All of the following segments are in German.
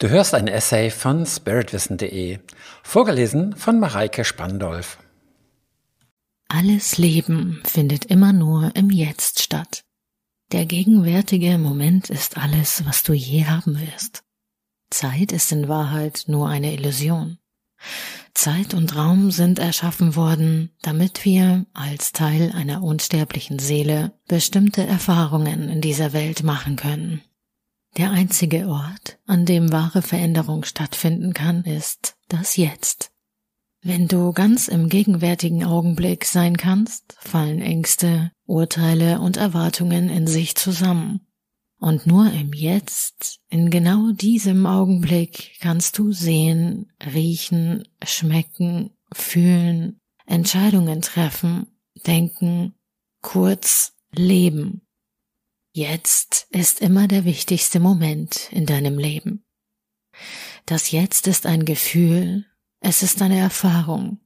Du hörst ein Essay von spiritwissen.de, vorgelesen von Mareike Spandolf. Alles Leben findet immer nur im Jetzt statt. Der gegenwärtige Moment ist alles, was du je haben wirst. Zeit ist in Wahrheit nur eine Illusion. Zeit und Raum sind erschaffen worden, damit wir als Teil einer unsterblichen Seele bestimmte Erfahrungen in dieser Welt machen können. Der einzige Ort, an dem wahre Veränderung stattfinden kann, ist das Jetzt. Wenn du ganz im gegenwärtigen Augenblick sein kannst, fallen Ängste, Urteile und Erwartungen in sich zusammen. Und nur im Jetzt, in genau diesem Augenblick, kannst du sehen, riechen, schmecken, fühlen, Entscheidungen treffen, denken, kurz leben. Jetzt ist immer der wichtigste Moment in deinem Leben. Das Jetzt ist ein Gefühl, es ist eine Erfahrung.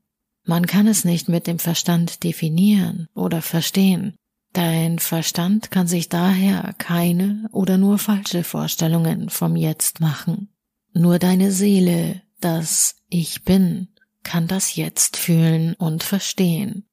Man kann es nicht mit dem Verstand definieren oder verstehen. Dein Verstand kann sich daher keine oder nur falsche Vorstellungen vom Jetzt machen. Nur deine Seele, das Ich bin, kann das Jetzt fühlen und verstehen.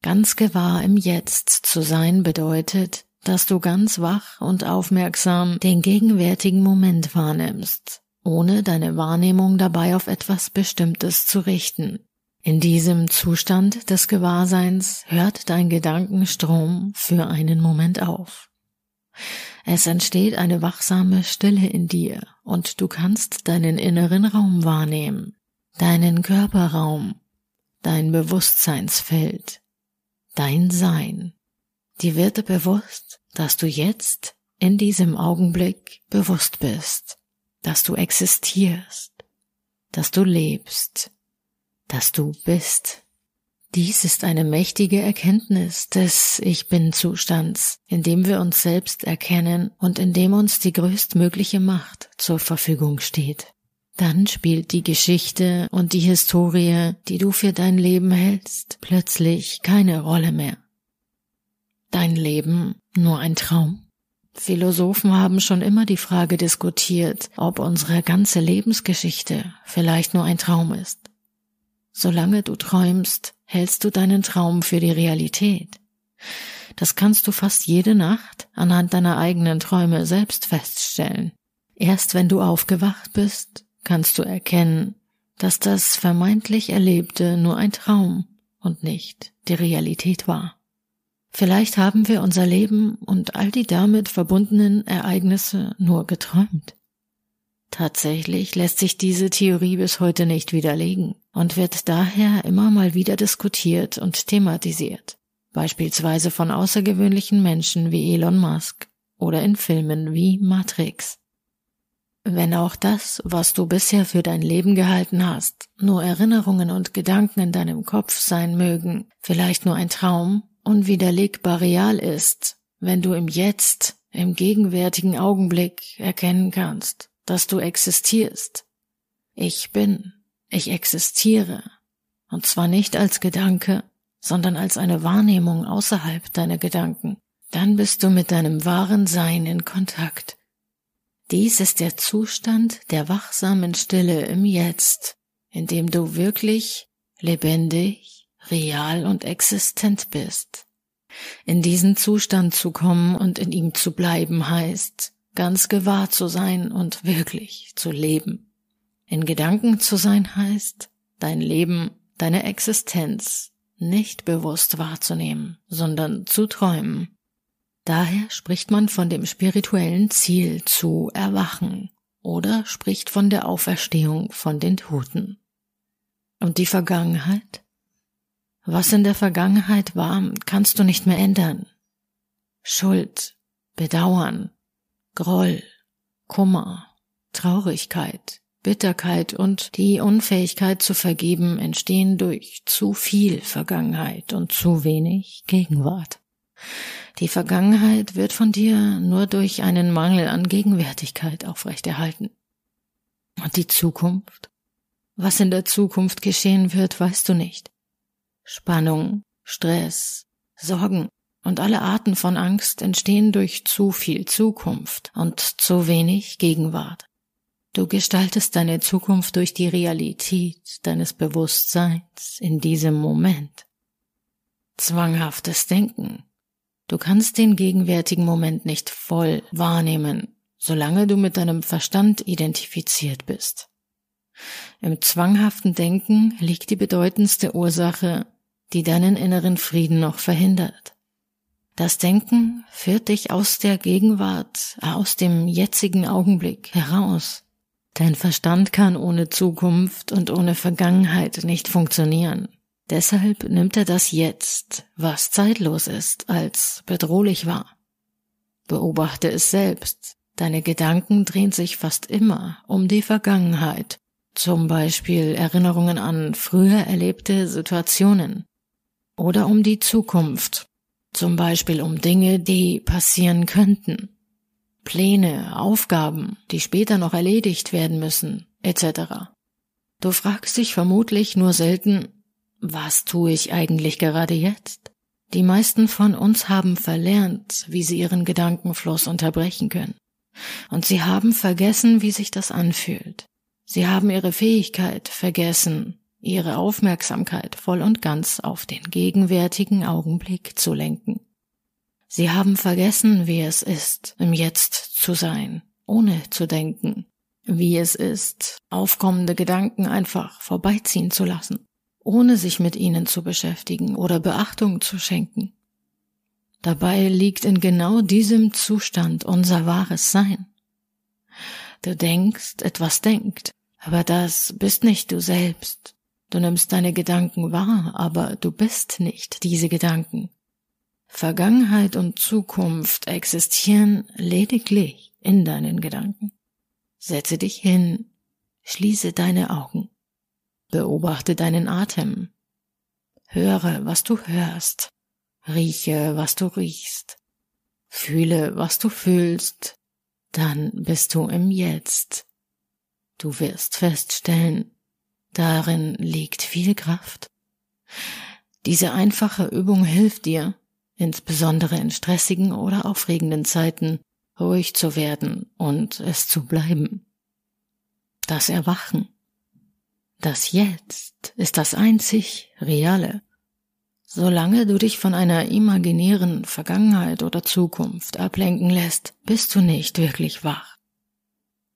Ganz gewahr im Jetzt zu sein bedeutet, dass du ganz wach und aufmerksam den gegenwärtigen Moment wahrnimmst, ohne deine Wahrnehmung dabei auf etwas Bestimmtes zu richten. In diesem Zustand des Gewahrseins hört dein Gedankenstrom für einen Moment auf. Es entsteht eine wachsame Stille in dir und du kannst deinen inneren Raum wahrnehmen, deinen Körperraum, dein Bewusstseinsfeld, dein Sein. Dir wird bewusst, dass du jetzt in diesem Augenblick bewusst bist, dass du existierst, dass du lebst, dass du bist. Dies ist eine mächtige Erkenntnis des Ich Bin-Zustands, in dem wir uns selbst erkennen und in dem uns die größtmögliche Macht zur Verfügung steht. Dann spielt die Geschichte und die Historie, die du für dein Leben hältst, plötzlich keine Rolle mehr. Dein Leben nur ein Traum? Philosophen haben schon immer die Frage diskutiert, ob unsere ganze Lebensgeschichte vielleicht nur ein Traum ist. Solange du träumst, hältst du deinen Traum für die Realität. Das kannst du fast jede Nacht anhand deiner eigenen Träume selbst feststellen. Erst wenn du aufgewacht bist, kannst du erkennen, dass das vermeintlich Erlebte nur ein Traum und nicht die Realität war. Vielleicht haben wir unser Leben und all die damit verbundenen Ereignisse nur geträumt. Tatsächlich lässt sich diese Theorie bis heute nicht widerlegen und wird daher immer mal wieder diskutiert und thematisiert, beispielsweise von außergewöhnlichen Menschen wie Elon Musk oder in Filmen wie Matrix. Wenn auch das, was du bisher für dein Leben gehalten hast, nur Erinnerungen und Gedanken in deinem Kopf sein mögen, vielleicht nur ein Traum, unwiderlegbar real ist, wenn du im Jetzt, im gegenwärtigen Augenblick erkennen kannst, dass du existierst. Ich bin, ich existiere, und zwar nicht als Gedanke, sondern als eine Wahrnehmung außerhalb deiner Gedanken, dann bist du mit deinem wahren Sein in Kontakt. Dies ist der Zustand der wachsamen Stille im Jetzt, in dem du wirklich lebendig, real und existent bist. In diesen Zustand zu kommen und in ihm zu bleiben heißt, ganz gewahr zu sein und wirklich zu leben. In Gedanken zu sein heißt, dein Leben, deine Existenz nicht bewusst wahrzunehmen, sondern zu träumen. Daher spricht man von dem spirituellen Ziel zu erwachen oder spricht von der Auferstehung von den Toten. Und die Vergangenheit? Was in der Vergangenheit war, kannst du nicht mehr ändern. Schuld, Bedauern, Groll, Kummer, Traurigkeit, Bitterkeit und die Unfähigkeit zu vergeben entstehen durch zu viel Vergangenheit und zu wenig Gegenwart. Die Vergangenheit wird von dir nur durch einen Mangel an Gegenwärtigkeit aufrechterhalten. Und die Zukunft? Was in der Zukunft geschehen wird, weißt du nicht. Spannung, Stress, Sorgen und alle Arten von Angst entstehen durch zu viel Zukunft und zu wenig Gegenwart. Du gestaltest deine Zukunft durch die Realität deines Bewusstseins in diesem Moment. Zwanghaftes Denken. Du kannst den gegenwärtigen Moment nicht voll wahrnehmen, solange du mit deinem Verstand identifiziert bist. Im zwanghaften Denken liegt die bedeutendste Ursache, die deinen inneren Frieden noch verhindert. Das Denken führt dich aus der Gegenwart, aus dem jetzigen Augenblick heraus. Dein Verstand kann ohne Zukunft und ohne Vergangenheit nicht funktionieren. Deshalb nimmt er das Jetzt, was zeitlos ist, als bedrohlich wahr. Beobachte es selbst. Deine Gedanken drehen sich fast immer um die Vergangenheit, zum Beispiel Erinnerungen an früher erlebte Situationen, oder um die Zukunft, zum Beispiel um Dinge, die passieren könnten. Pläne, Aufgaben, die später noch erledigt werden müssen, etc. Du fragst dich vermutlich nur selten, was tue ich eigentlich gerade jetzt? Die meisten von uns haben verlernt, wie sie ihren Gedankenfluss unterbrechen können. Und sie haben vergessen, wie sich das anfühlt. Sie haben ihre Fähigkeit vergessen, ihre Aufmerksamkeit voll und ganz auf den gegenwärtigen Augenblick zu lenken. Sie haben vergessen, wie es ist, im Jetzt zu sein, ohne zu denken, wie es ist, aufkommende Gedanken einfach vorbeiziehen zu lassen, ohne sich mit ihnen zu beschäftigen oder Beachtung zu schenken. Dabei liegt in genau diesem Zustand unser wahres Sein. Du denkst, etwas denkt, aber das bist nicht du selbst. Du nimmst deine Gedanken wahr, aber du bist nicht diese Gedanken. Vergangenheit und Zukunft existieren lediglich in deinen Gedanken. Setze dich hin, schließe deine Augen, beobachte deinen Atem, höre, was du hörst, rieche, was du riechst, fühle, was du fühlst, dann bist du im Jetzt. Du wirst feststellen, darin liegt viel Kraft. Diese einfache Übung hilft dir, insbesondere in stressigen oder aufregenden Zeiten, ruhig zu werden und es zu bleiben. Das Erwachen. Das Jetzt ist das einzig Reale. Solange du dich von einer imaginären Vergangenheit oder Zukunft ablenken lässt, bist du nicht wirklich wach.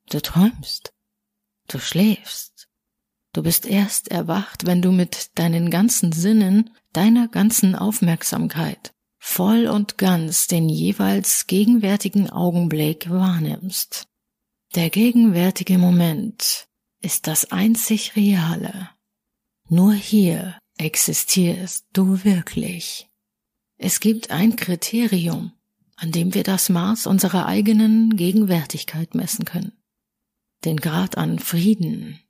Du träumst. Du schläfst. Du bist erst erwacht, wenn du mit deinen ganzen Sinnen, deiner ganzen Aufmerksamkeit voll und ganz den jeweils gegenwärtigen Augenblick wahrnimmst. Der gegenwärtige Moment ist das einzig Reale. Nur hier existierst du wirklich. Es gibt ein Kriterium, an dem wir das Maß unserer eigenen Gegenwärtigkeit messen können. Den Grad an Frieden,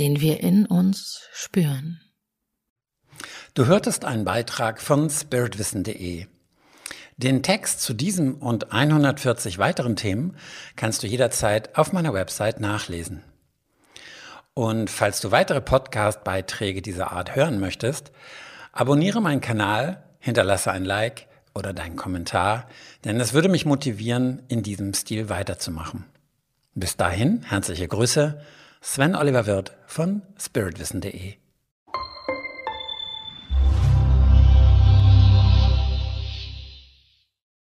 den wir in uns spüren. Du hörtest einen Beitrag von spiritwissen.de. Den Text zu diesem und 140 weiteren Themen kannst du jederzeit auf meiner Website nachlesen. Und falls du weitere Podcast-Beiträge dieser Art hören möchtest, abonniere meinen Kanal, hinterlasse ein Like oder deinen Kommentar, denn es würde mich motivieren, in diesem Stil weiterzumachen. Bis dahin, herzliche Grüße, Sven Oliver Wirth von spiritwissen.de.